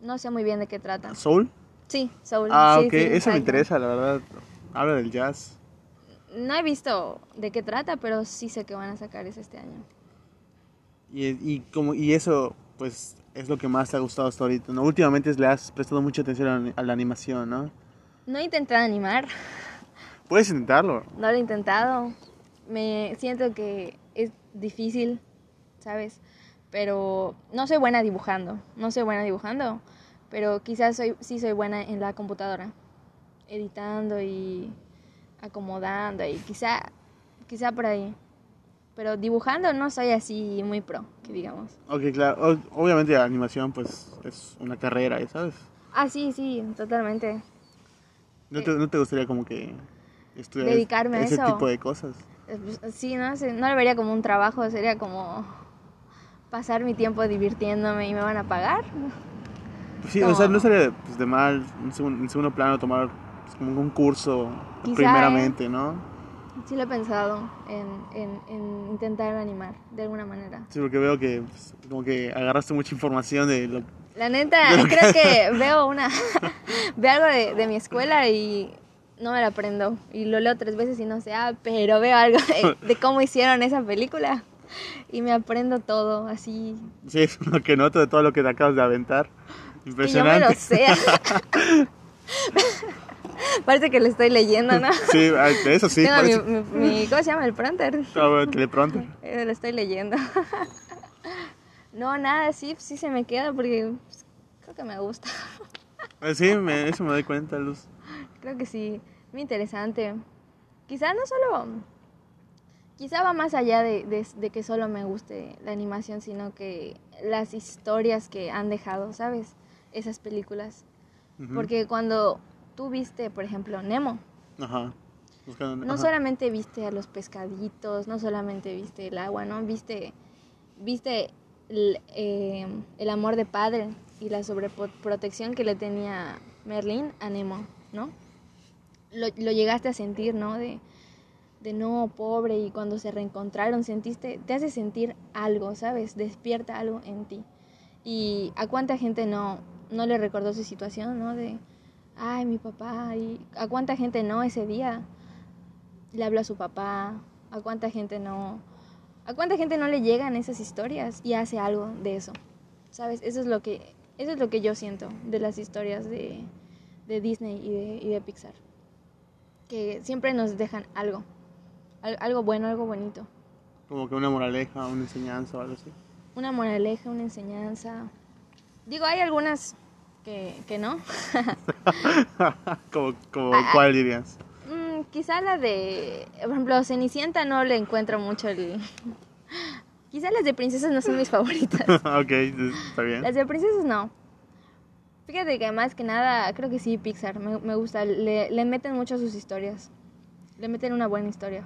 No sé muy bien de qué trata. ¿Soul? Sí, Soul. Ah, sí, ok, sí, eso me interesa, la verdad. Habla del jazz. No he visto de qué trata, pero sí sé que van a sacar ese este año. Y, y, como, y eso, pues, es lo que más te ha gustado hasta ahorita, ¿no? Últimamente le has prestado mucha atención a, la- a la animación, ¿no? No he intentado animar, Puedes intentarlo. no lo he intentado. Me siento que es difícil, ¿sabes? Pero no soy buena dibujando, no soy buena dibujando, pero quizás soy, sí soy buena en la computadora, editando y acomodando y quizá, quizá por ahí. Pero dibujando no soy así muy pro, que digamos. Ok, claro. O- obviamente la animación, pues, es una carrera, ¿sabes? Ah, sí, sí, totalmente. ¿No te, no te gustaría como que estudiar Dedicarme a ese eso. tipo de cosas? Eh, pues, Sí, no sé, no lo vería como un trabajo, sería como pasar mi tiempo divirtiéndome y me van a pagar. Sí, o sea, No. sería pues, de mal en segundo, en segundo plano tomar pues, como un curso Quizá, primeramente, ¿no? Sí lo he pensado en, en, en intentar animar de alguna manera. Sí, porque veo que pues, como que agarraste mucha información de lo... La neta, creo que [laughs] veo una [laughs] veo algo de, de mi escuela y no me lo aprendo. Y lo leo tres veces y no sé, ah, pero veo algo de, [laughs] de cómo hicieron esa película y me aprendo todo así. Sí, es lo que noto de todo lo que te acabas de aventar. Que yo me Impresionante. lo sé. [laughs] Parece que lo estoy leyendo, ¿no? Sí, ah, eso sí. Tengo parece- mi, mi- ¿Cómo se llama? El pronter. Ah, bueno, teleprompter. Eh, lo estoy leyendo. [laughs] no, nada, sí, sí se me queda porque pues, creo que me gusta. Eh, Sí, me- eso me doy cuenta, Luz. Creo que sí, muy interesante. Quizá no solo, quizá va más allá de, de- de que solo me guste la animación, sino que las historias que han dejado, ¿sabes? Esas películas. Porque cuando tú viste, por ejemplo, Nemo, Ajá. Buscando- no ajá. solamente viste a los pescaditos, no solamente viste el agua, ¿no? Viste, viste el, eh, el amor de padre y la sobreprotección que le tenía Merlín a Nemo, ¿no? Lo, lo llegaste a sentir, ¿no? De, de no, pobre, y cuando se reencontraron, sentiste, te hace sentir algo, ¿sabes? Despierta algo en ti. Y a cuánta gente no, no le recordó su situación, ¿no? De, ay, mi papá, y a cuánta gente no ese día le habló a su papá, a cuánta gente no, a cuánta gente no le llegan esas historias y hace algo de eso, ¿sabes? Eso es lo que, eso es lo que yo siento de las historias de, de Disney y de, y de Pixar, que siempre nos dejan algo, al- algo bueno, algo bonito, Como que una moraleja, una enseñanza o algo así. una moraleja, una enseñanza. Digo, hay algunas que, que no. [laughs] como, como Ah, ¿cuál dirías? Mm, quizá la de, por ejemplo, Cenicienta no le encuentro mucho el... [laughs] Quizá las de princesas no son mis favoritas. [laughs] ok, está bien. Las de princesas no. Fíjate que más que nada, creo que sí, Pixar, me, me gusta. Le, le meten mucho a sus historias. Le meten una buena historia.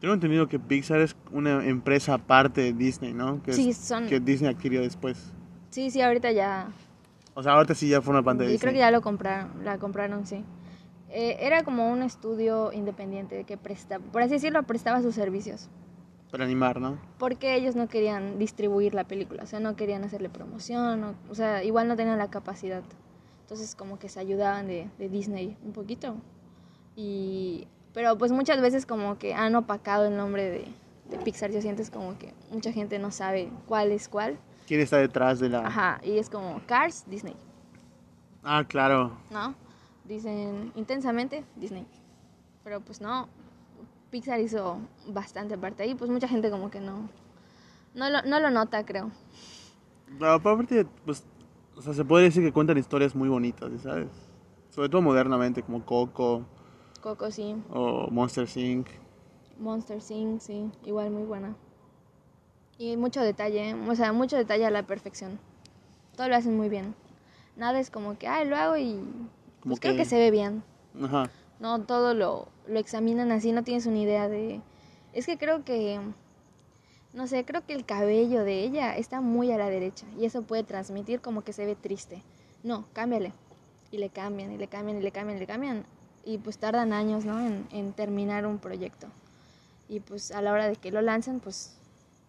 Tengo entendido que Pixar es una empresa aparte de Disney, ¿no? Que, es- Sí, son- que Disney adquirió después. Sí, sí, ahorita ya... O sea, ahorita sí ya forma parte de Yo Disney. creo que ya lo compraron, la compraron, sí. Eh, era como un estudio independiente que prestaba, por así decirlo, prestaba sus servicios. Para animar, ¿no? Porque ellos no querían distribuir la película, o sea, no querían hacerle promoción, o, o sea, igual no tenían la capacidad. Entonces como que se ayudaban de, de Disney un poquito. Y, pero pues muchas veces como que han opacado el nombre de, de Pixar, yo siento es como que mucha gente no sabe cuál es cuál. ¿Quién está detrás de la...? Ajá, y es como Cars, Disney, Ah, claro. ¿no? Dicen intensamente Disney. Pero pues no, Pixar hizo bastante parte ahí, pues mucha gente como que no, no lo, no lo nota, creo. Pero aparte, pues, o sea, se puede decir que cuentan historias muy bonitas, ¿sabes? Sobre todo modernamente, como Coco Coco sí, o Monster Inc. Monster Inc. sí, igual muy buena. Y mucho detalle, o sea, mucho detalle a la perfección. Todo lo hacen muy bien. Nada es como que, ay, lo hago y pues creo que- que se ve bien. Ajá. No, todo lo, lo examinan así, no tienes una idea de... Es que creo que, no sé, creo que el cabello de ella está muy a la derecha y eso puede transmitir como que se ve triste. No, cámbiale. Y le cambian, y le cambian, y le cambian, y le cambian. Y pues tardan años, ¿no? En, en terminar un proyecto. y pues a la hora de que lo lanzan, pues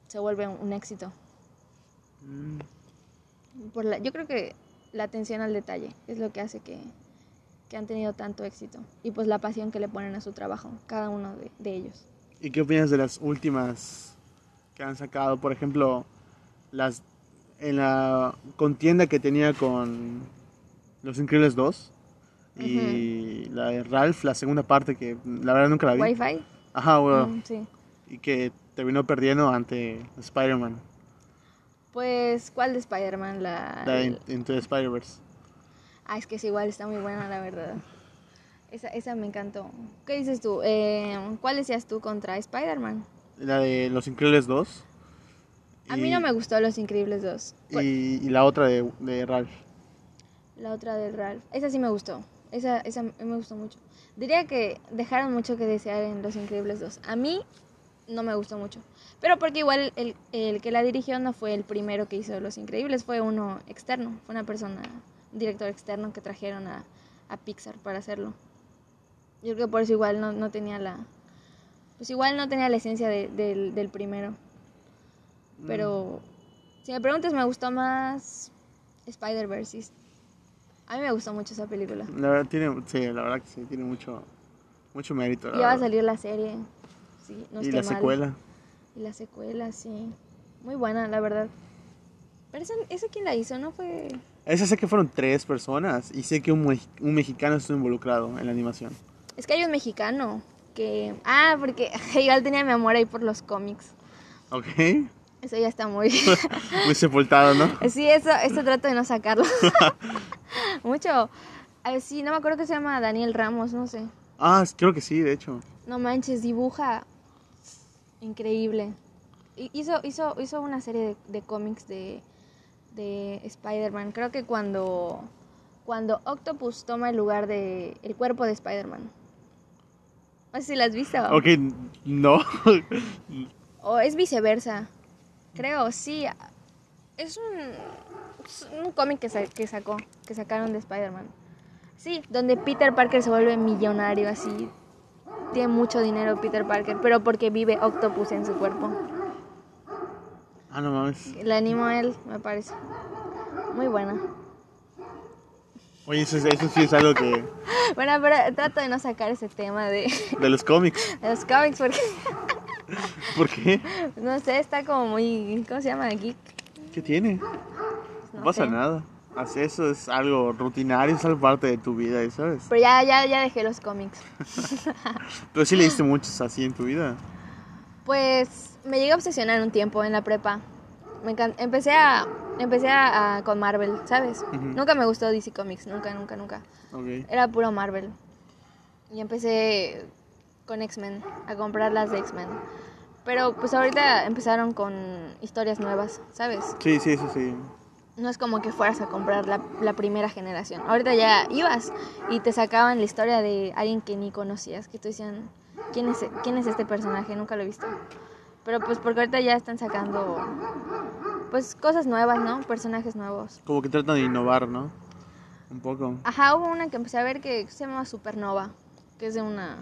se vuelve un, un éxito. Mm. Por la, yo creo que la atención al detalle es lo que hace que, que han tenido tanto éxito y pues la pasión que le ponen a su trabajo, cada uno de, de ellos. ¿Y qué opinas de las últimas que han sacado? Por ejemplo, las en la contienda que tenía con Los Increíbles 2 y la de Ralph, la segunda parte que la verdad nunca la vi. Wi-Fi. Ajá, bueno, Mm, sí. y que terminó perdiendo ante Spider-Man, Pues, ¿cuál de Spider-Man? La, la de Into the Spider-Verse. Ah, es que es igual, está muy buena, la verdad. Esa, esa me encantó. ¿Qué dices tú? Eh, ¿Cuál decías tú contra Spider-Man? La de Los Increíbles 2. A mí y- no me gustó Los Increíbles 2. Y, y la otra de, de Ralph. La otra del Ralph. Esa sí me gustó. Esa, esa me gustó mucho. Diría que dejaron mucho que desear en Los Increíbles 2. A mí no me gustó mucho. Pero porque igual el, el que la dirigió no fue el primero que hizo Los Increíbles, fue uno externo. Fue una persona, un director externo que trajeron a, a Pixar para hacerlo. Yo creo que por eso igual no, no tenía la... Pues igual no tenía la esencia de- del, del primero. Pero si me preguntas, me gustó más Spider-Verse. A mí me gustó mucho esa película. La verdad tiene, sí, la verdad que sí, tiene mucho, mucho mérito. Ya va a salir la serie. Sí, no y la mal. secuela. Y la secuela, sí. Muy buena, la verdad. Pero esa, esa quién la hizo, ¿no fue? Esa sé que fueron tres personas y sé que un, un mexicano estuvo involucrado en la animación. Es que hay un mexicano que... Ah, porque [laughs] igual tenía mi amor ahí por los cómics. ¿Ok? Eso ya está muy... [laughs] Muy sepultado, ¿no? sí, eso, eso trato de no sacarlo. [laughs] Mucho. Ver, sí, no me acuerdo que se llama Daniel Ramos, no sé. Ah, creo que sí, de hecho. No manches, dibuja increíble. Hi- Hizo, hizo, hizo una serie de, de cómics de, de Spider-Man. Creo que cuando, cuando Octopus toma el lugar de el cuerpo de Spider-Man. No sé si la has visto. Ok, no. O es viceversa. Creo, sí. Es un, es un cómic que, sa- que sacó, que sacaron de Spider-Man. Sí, donde Peter Parker se vuelve millonario así. Tiene mucho dinero Peter Parker, pero porque vive Octopus en su cuerpo. ah, no mames. Le animo a él, me parece. Muy buena. Oye, eso, es- eso sí es algo que... [laughs] Bueno, pero trato de no sacar ese tema de, [laughs] De los cómics. de los cómics porque, [laughs] ¿Por qué? no sé, está como muy, ¿cómo se llama? Geek. ¿Qué tiene? No, No pasa sé. nada. Eso es algo rutinario, es algo parte de tu vida, ¿sabes? Pero ya, ya, ya dejé los cómics. [laughs] Pero sí leíste muchos así en tu vida. Pues me llegué a obsesionar un tiempo en la prepa. Me empecé a empecé a, a- con Marvel, ¿sabes? Nunca me gustó DC Comics, nunca, nunca, nunca. Era puro Marvel. Y empecé con X-Men, a comprar las de X-Men. Pero pues ahorita empezaron con historias nuevas, ¿sabes? Sí, sí, eso sí. No es como que fueras a comprar la, la primera generación. Ahorita ya ibas y te sacaban la historia de alguien que ni conocías, que tú decían, ¿quién es, quién es este personaje? Nunca lo he visto. Pero pues porque ahorita ya están sacando pues cosas nuevas, ¿no? Personajes nuevos. Como que tratan de innovar, ¿no? Un poco. Ajá, hubo una que empecé a ver que se llama Supernova, que es de una...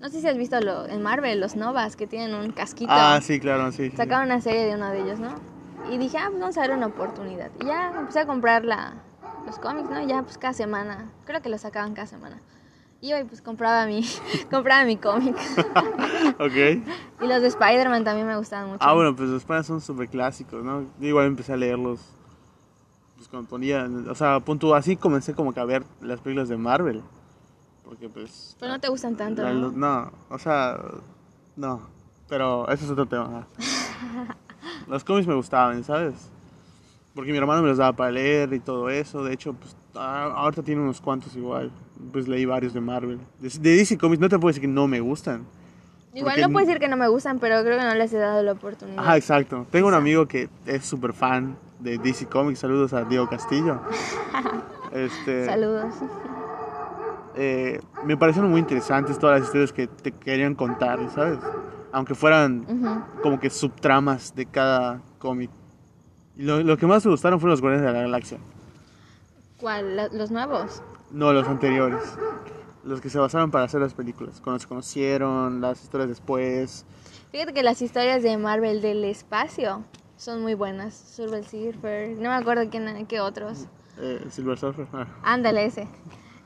No sé si has visto lo, en Marvel, los Novas, que tienen un casquito. Ah, sí, claro, sí. sí. Sacaron una serie de uno de ellos, ¿no? Y dije, ah, pues vamos a ver una oportunidad. Y ya empecé a comprar la, los cómics, ¿no? Y ya pues cada semana, creo que los sacaban cada semana. Iba y pues compraba mi, [laughs] compraba mi cómic. [laughs] ok. y los de Spider-Man también me gustaban mucho. Ah, bueno, pues los panas son súper clásicos, ¿no? Yo igual empecé a leerlos. Pues cuando ponía. O sea, punto así comencé como que a ver las películas de Marvel. Porque pues. Pero no te gustan tanto, la- ¿no? no, o sea. No. Pero eso es otro tema. [laughs] los cómics me gustaban, ¿sabes? Porque mi hermano me los daba para leer y todo eso. De hecho, pues ah, ahorita tiene unos cuantos igual. Pues leí varios de Marvel. De, de DC Comics no te puedo decir que no me gustan. Igual no puedo decir que no me gustan, pero creo que no les he dado la oportunidad. Ajá, exacto. Tengo un amigo que es súper fan de DC Comics. Saludos a Diego Castillo. [laughs] Este, Saludos. eh, me parecieron muy interesantes todas las historias que te querían contar, ¿sabes? Aunque fueran como que subtramas de cada cómic. Y lo, lo que más me gustaron fueron los Guardianes de la Galaxia. ¿Cuál? ¿Los nuevos? No los anteriores. los que se basaron para hacer las películas. Cuando se conocieron, las historias después. Fíjate que las historias de Marvel del espacio son muy buenas. Silver Surfer, no me acuerdo quién, qué otros. Eh, Silver Surfer. ah. Ándale ese.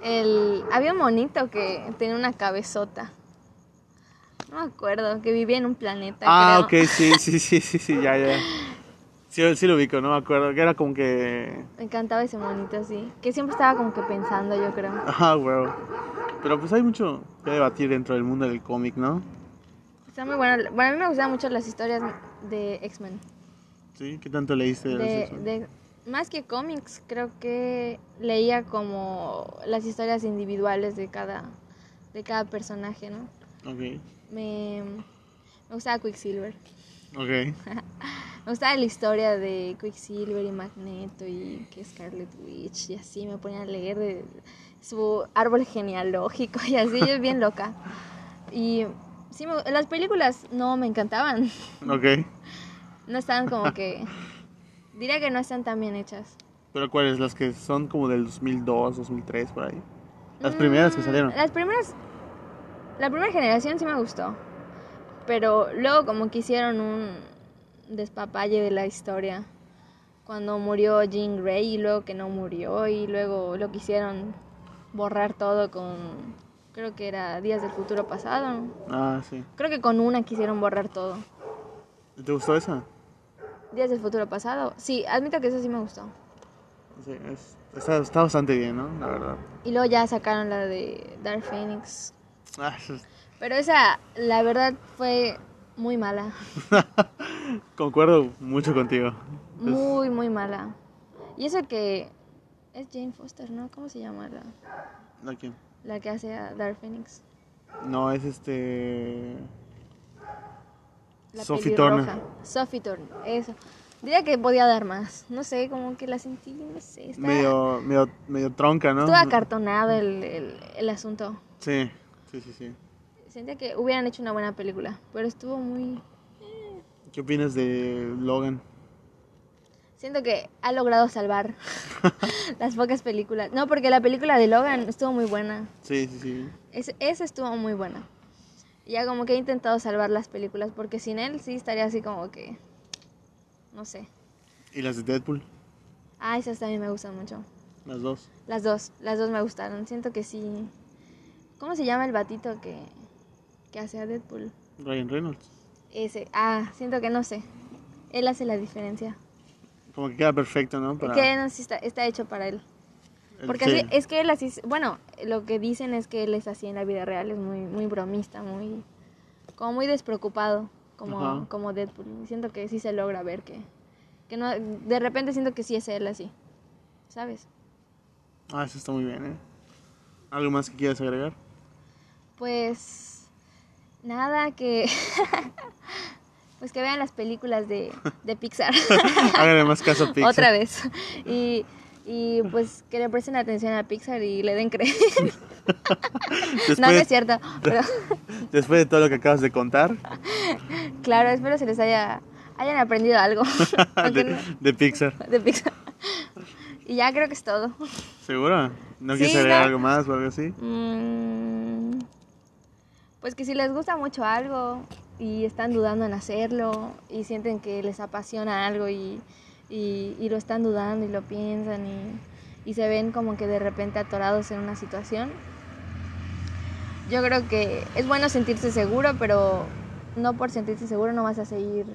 El, había un monito que tenía una cabezota. No me acuerdo, que vivía en un planeta. Ah, creo. ok, sí, sí, sí, sí, sí, ya, ya. Sí, sí lo ubico, no me acuerdo. Que era como que. Me encantaba ese monito, sí. Que siempre estaba como que pensando, yo creo. Ah, huevo. Pero pues hay mucho que debatir dentro del mundo del cómic, ¿no? Está muy bueno. Bueno, a mí me gustaban mucho las historias de X-Men. Sí, ¿qué tanto leíste de, los De, X-Men? de- más que cómics, creo que leía como las historias individuales de cada, de cada personaje, ¿no? Ok, Me, me gustaba Quicksilver. ok. [laughs] Me gustaba la historia de Quicksilver y Magneto y que Scarlet Witch y así me ponía a leer de su árbol genealógico y así, yo bien loca. Y sí, me- las películas no me encantaban, Ok. no estaban como que, diría que no están tan bien hechas. ¿Pero cuáles? ¿Las que son como del 2002, 2003, por ahí? Las primeras que Mm, salieron. Las primeras, la primera generación sí me gustó, pero luego como que hicieron un despapalle de la historia. Cuando murió Jean Grey y luego que no murió y luego lo quisieron borrar todo con, creo que era Días del Futuro Pasado. Ah, sí. Creo que con una quisieron borrar todo. ¿Te gustó esa? Días del Futuro Pasado. Sí, admito que eso sí me gustó. Sí, es- está, está bastante bien, ¿no? La verdad. Y luego ya sacaron la de Dark Phoenix. Ah, Pero esa, la verdad, fue muy mala. [laughs] Concuerdo mucho contigo. Muy, muy mala. Y eso que es Jane Foster, ¿no? ¿Cómo se llama la, ¿No quién? la que hace a Dark Phoenix? No, es este... La Sophie. Turner. Sophie Turner, eso. Diría que podía dar más. No sé, como que la sentí, no sé. Medio, medio, medio tronca, ¿no? estuvo acartonado el, el, el asunto. Sí, sí, sí, sí. Sentía que hubieran hecho una buena película, pero estuvo muy... ¿Qué opinas de Logan? Siento que ha logrado salvar [laughs] [laughs] las pocas películas. No, porque la película de Logan estuvo muy buena. Sí, sí, sí. Es, esa estuvo muy buena. Ya como que he intentado salvar las películas, porque sin él sí estaría así como que... No sé. ¿Y las de Deadpool? Ah, esas también me gustan mucho. Las dos. Las dos, las dos me gustaron. Siento que sí... ¿Cómo se llama el batito que, que hace a Deadpool? Ryan Reynolds. Ese. Ah, siento que no sé. Él hace la diferencia. Como que queda perfecto, ¿no? Para Que no, sí está, está hecho para él. el- Porque sí. así, es que él así, bueno, lo que dicen es que él es así en la vida real, es muy, muy bromista, muy, como muy despreocupado, como, Ajá. como Deadpool. Siento que sí se logra ver que, que no, de repente siento que sí es él así, ¿sabes? Ah, eso está muy bien, ¿eh? ¿Algo más que quieras agregar? Pues, nada, que, [laughs] pues que vean las películas de, de Pixar. [laughs] Háganle más caso a Pixar. Otra vez. Y, y pues que le presten atención a Pixar y le den crédito. [laughs] No, no es cierto. Pero, después de todo lo que acabas de contar claro, espero se les haya hayan aprendido algo. De, no- de Pixar. de Pixar. Y ya creo que es todo. ¿Seguro? ¿No Sí, quieres agregar no. algo más o algo así? Mm, pues que si les gusta mucho algo y están dudando en hacerlo y sienten que les apasiona algo y, y- y lo están dudando y lo piensan y, y se ven como que de repente atorados en una situación, yo creo que es bueno sentirse seguro, pero no por sentirse seguro no vas a seguir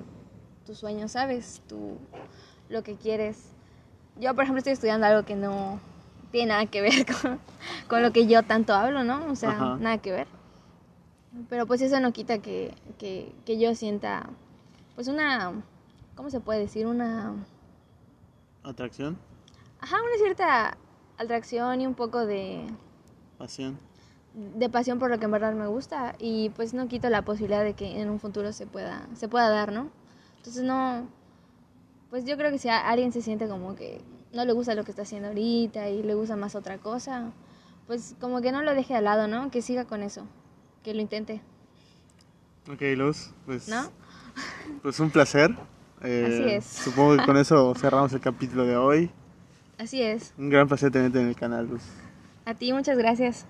tus sueños, ¿sabes? Tu, lo que quieres. Yo, por ejemplo, estoy estudiando algo que no tiene nada que ver [laughs] con, con lo que yo tanto hablo, ¿no? O sea, Ajá. nada que ver. Pero pues eso no quita que, que, que yo sienta, pues una, ¿cómo se puede decir? Una, Atracción, ajá, una cierta atracción y un poco de, pasión. de pasión por lo que en verdad me gusta y pues no quito la posibilidad de que en un futuro se pueda se pueda dar, ¿no? Entonces no pues yo creo que si a- alguien se siente como que no le gusta lo que está haciendo ahorita y le gusta más otra cosa, pues como que no lo deje de lado, ¿no? Que siga con eso, que lo intente, Ok, Luz, pues, ¿no? pues un placer. Eh, Así es. Supongo que con eso cerramos el capítulo de hoy. Así es. Un gran placer tenerte en el canal, Luz. A ti muchas gracias.